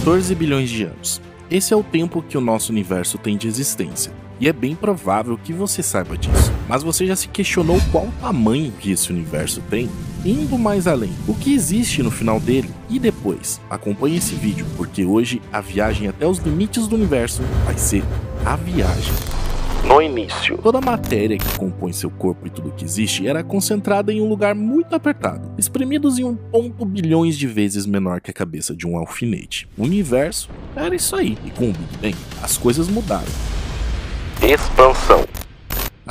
14 bilhões de anos. Esse é o tempo que o nosso universo tem de existência. E é bem provável que você saiba disso. Mas você já se questionou qual o tamanho que esse universo tem? Indo mais além, o que existe no final dele? E depois? Acompanhe esse vídeo, porque hoje a viagem até os limites do universo vai ser a viagem no início. Toda a matéria que compõe seu corpo e tudo que existe era concentrada em um lugar muito apertado, espremidos em um ponto bilhões de vezes menor que a cabeça de um alfinete. O universo era isso aí, e com o Big Bang as coisas mudaram. Expansão.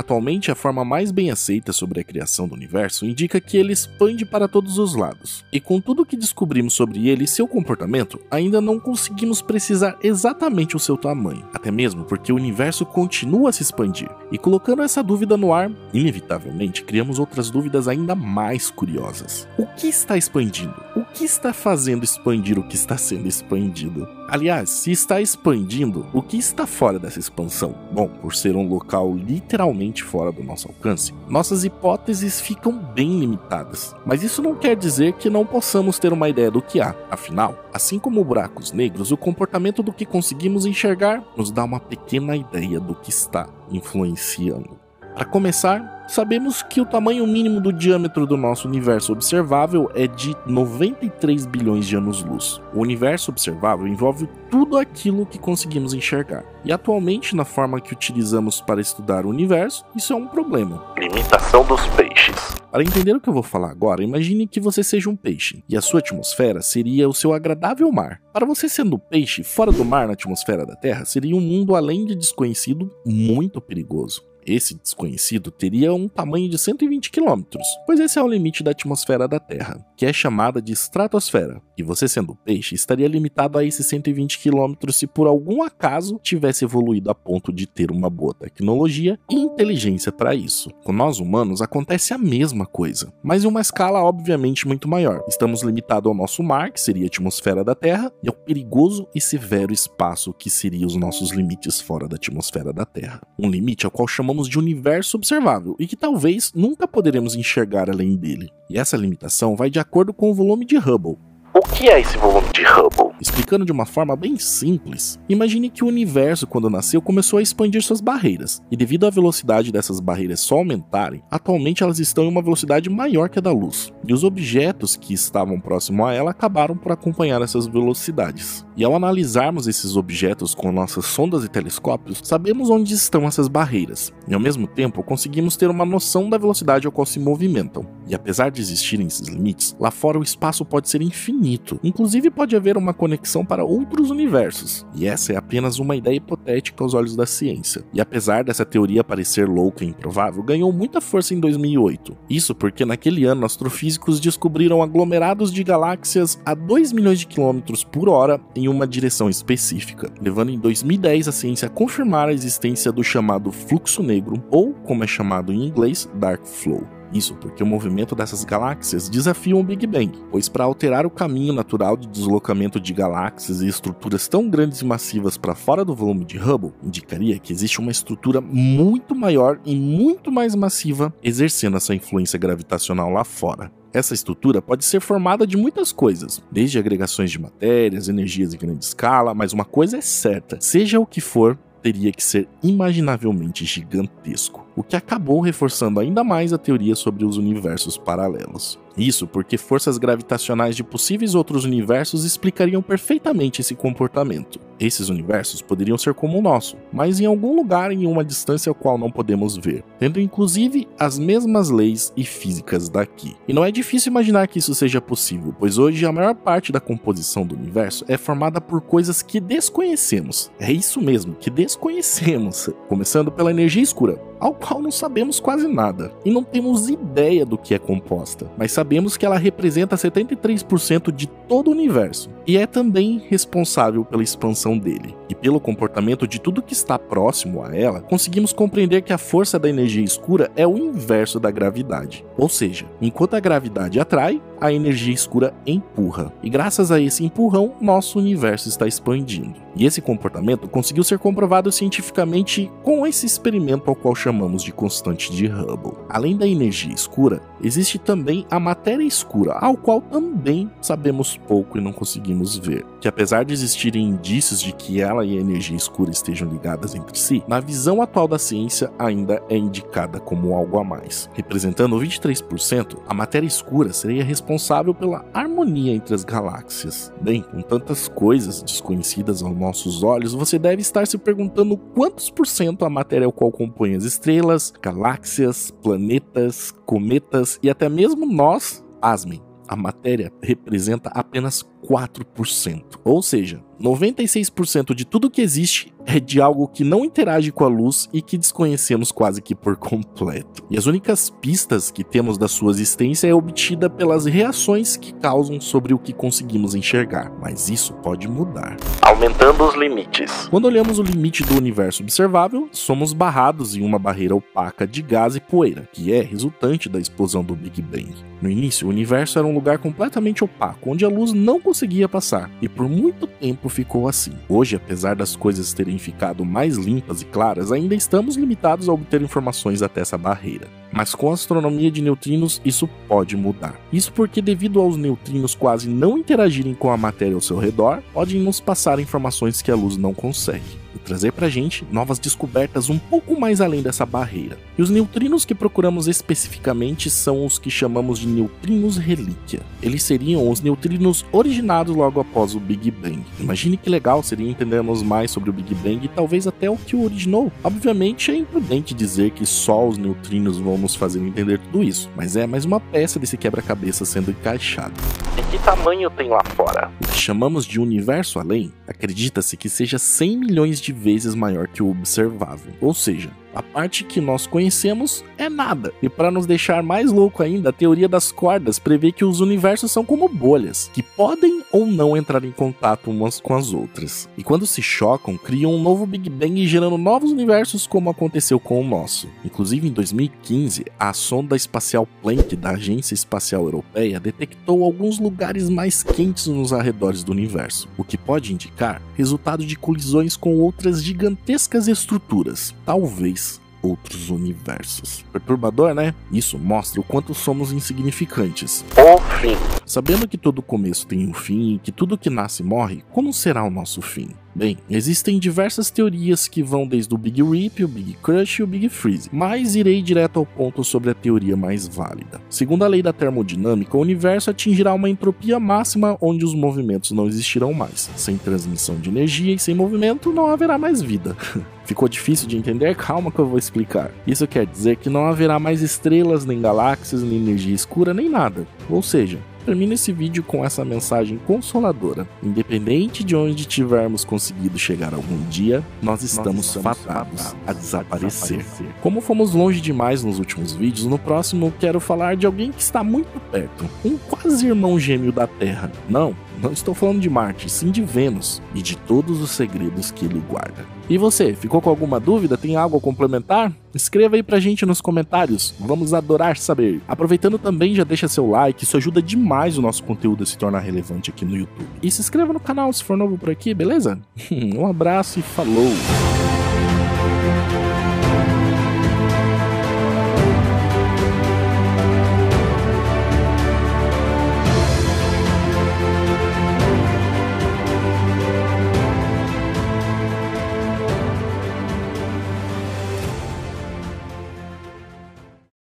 Atualmente, a forma mais bem aceita sobre a criação do universo indica que ele expande para todos os lados. E com tudo que descobrimos sobre ele e seu comportamento, ainda não conseguimos precisar exatamente o seu tamanho, até mesmo porque o universo continua a se expandir. E colocando essa dúvida no ar, inevitavelmente criamos outras dúvidas ainda mais curiosas. O que está expandindo? O que está fazendo expandir o que está sendo expandido? Aliás, se está expandindo, o que está fora dessa expansão? Bom, por ser um local literalmente fora do nosso alcance, nossas hipóteses ficam bem limitadas. Mas isso não quer dizer que não possamos ter uma ideia do que há. Afinal, assim como buracos negros, o comportamento do que conseguimos enxergar nos dá uma pequena ideia do que está influenciando. Para começar, sabemos que o tamanho mínimo do diâmetro do nosso universo observável é de 93 bilhões de anos-luz. O universo observável envolve tudo aquilo que conseguimos enxergar. E atualmente, na forma que utilizamos para estudar o universo, isso é um problema. Limitação dos peixes. Para entender o que eu vou falar agora, imagine que você seja um peixe e a sua atmosfera seria o seu agradável mar. Para você sendo peixe, fora do mar na atmosfera da Terra seria um mundo além de desconhecido muito perigoso. Esse desconhecido teria um tamanho de 120 km, pois esse é o limite da atmosfera da Terra, que é chamada de estratosfera. E você sendo peixe estaria limitado a esses 120 km se por algum acaso tivesse evoluído a ponto de ter uma boa tecnologia e inteligência para isso. Com nós humanos acontece a mesma coisa, mas em uma escala obviamente muito maior. Estamos limitados ao nosso mar, que seria a atmosfera da Terra, e ao perigoso e severo espaço que seria os nossos limites fora da atmosfera da Terra. Um limite ao qual chamamos de universo observável e que talvez nunca poderemos enxergar além dele. E essa limitação vai de acordo com o volume de Hubble, o que é esse volume de Hubble? Explicando de uma forma bem simples, imagine que o universo, quando nasceu, começou a expandir suas barreiras, e devido à velocidade dessas barreiras só aumentarem, atualmente elas estão em uma velocidade maior que a da luz, e os objetos que estavam próximo a ela acabaram por acompanhar essas velocidades. E ao analisarmos esses objetos com nossas sondas e telescópios, sabemos onde estão essas barreiras, e ao mesmo tempo conseguimos ter uma noção da velocidade ao qual se movimentam. E apesar de existirem esses limites, lá fora o espaço pode ser infinito infinito. Inclusive, pode haver uma conexão para outros universos. E essa é apenas uma ideia hipotética aos olhos da ciência. E apesar dessa teoria parecer louca e improvável, ganhou muita força em 2008. Isso porque naquele ano astrofísicos descobriram aglomerados de galáxias a 2 milhões de quilômetros por hora em uma direção específica, levando em 2010 a ciência a confirmar a existência do chamado fluxo negro, ou como é chamado em inglês, Dark Flow. Isso porque o movimento dessas galáxias desafia o Big Bang, pois para alterar o caminho natural de deslocamento de galáxias e estruturas tão grandes e massivas para fora do volume de Hubble, indicaria que existe uma estrutura muito maior e muito mais massiva exercendo essa influência gravitacional lá fora. Essa estrutura pode ser formada de muitas coisas, desde agregações de matérias, energias em grande escala, mas uma coisa é certa: seja o que for, teria que ser imaginavelmente gigantesco, o que acabou reforçando ainda mais a teoria sobre os universos paralelos. Isso porque forças gravitacionais de possíveis outros universos explicariam perfeitamente esse comportamento. Esses universos poderiam ser como o nosso, mas em algum lugar em uma distância ao qual não podemos ver, tendo inclusive as mesmas leis e físicas daqui. E não é difícil imaginar que isso seja possível, pois hoje a maior parte da composição do universo é formada por coisas que desconhecemos. É isso mesmo, que desconhecemos, começando pela energia escura, ao qual não sabemos quase nada. E não temos ideia do que é composta, mas sabemos que ela representa 73% de todo o universo e é também responsável pela expansão dele. E pelo comportamento de tudo que está próximo a ela, conseguimos compreender que a força da energia escura é o inverso da gravidade. Ou seja, enquanto a gravidade atrai, a energia escura empurra. E graças a esse empurrão, nosso universo está expandindo. E esse comportamento conseguiu ser comprovado cientificamente com esse experimento ao qual chamamos de constante de Hubble. Além da energia escura, existe também a matéria escura, ao qual também sabemos pouco e não conseguimos podemos ver, que apesar de existirem indícios de que ela e a energia escura estejam ligadas entre si, na visão atual da ciência ainda é indicada como algo a mais. Representando 23%, a matéria escura seria responsável pela harmonia entre as galáxias. Bem, com tantas coisas desconhecidas aos nossos olhos, você deve estar se perguntando quantos por cento a matéria ao qual compõe as estrelas, galáxias, planetas, cometas e até mesmo nós, asmem, a matéria representa apenas 4%. Ou seja, 96% de tudo que existe é de algo que não interage com a luz e que desconhecemos quase que por completo. E as únicas pistas que temos da sua existência é obtida pelas reações que causam sobre o que conseguimos enxergar, mas isso pode mudar. Aumentando os limites. Quando olhamos o limite do universo observável, somos barrados em uma barreira opaca de gás e poeira, que é resultante da explosão do Big Bang. No início, o universo era um lugar completamente opaco, onde a luz não conseguia passar, e por muito tempo ficou assim. Hoje, apesar das coisas terem ficado mais limpas e claras, ainda estamos limitados a obter informações até essa barreira. Mas com a astronomia de neutrinos, isso pode mudar. Isso porque, devido aos neutrinos quase não interagirem com a matéria ao seu redor, podem nos passar informações que a luz não consegue e trazer pra gente novas descobertas um pouco mais além dessa barreira. E os neutrinos que procuramos especificamente são os que chamamos de neutrinos relíquia. Eles seriam os neutrinos originados logo após o Big Bang. Imagine que legal seria entendermos mais sobre o Big Bang e talvez até o que o originou. Obviamente é imprudente dizer que só os neutrinos vão nos fazer entender tudo isso, mas é mais uma peça desse quebra-cabeça sendo encaixada. E que tamanho tem lá fora? O que chamamos de universo além, acredita-se que seja 100 milhões de vezes maior que o observável. Ou seja, a parte que nós conhecemos é nada. E para nos deixar mais louco ainda, a teoria das cordas prevê que os universos são como bolhas, que podem ou não entrar em contato umas com as outras. E quando se chocam, criam um novo Big Bang gerando novos universos como aconteceu com o nosso. Inclusive em 2015, a sonda espacial Planck da Agência Espacial Europeia detectou alguns lugares mais quentes nos arredores do universo, o que pode indicar resultado de colisões com outras gigantescas estruturas, talvez outros universos. Perturbador, né? Isso mostra o quanto somos insignificantes. O fim. Sabendo que todo começo tem um fim e que tudo que nasce morre, como será o nosso fim? Bem, existem diversas teorias que vão desde o Big Rip, o Big Crush e o Big Freeze, mas irei direto ao ponto sobre a teoria mais válida. Segundo a lei da termodinâmica, o universo atingirá uma entropia máxima onde os movimentos não existirão mais. Sem transmissão de energia e sem movimento não haverá mais vida. Ficou difícil de entender? Calma que eu vou explicar. Isso quer dizer que não haverá mais estrelas, nem galáxias, nem energia escura, nem nada. Ou seja, termino esse vídeo com essa mensagem consoladora. Independente de onde tivermos conseguido chegar algum dia, nós estamos, nós fadados a, desaparecer. a desaparecer. Como fomos longe demais nos últimos vídeos, no próximo quero falar de alguém que está muito perto, um quase irmão gêmeo da Terra. Não, não estou falando de Marte, sim de Vênus e de todos os segredos que ele guarda. E você, ficou com alguma dúvida? Tem algo a complementar? Escreva aí pra gente nos comentários, vamos adorar saber. Aproveitando também, já deixa seu like, isso ajuda demais o nosso conteúdo a se tornar relevante aqui no YouTube. E se inscreva no canal se for novo por aqui, beleza? um abraço e falou!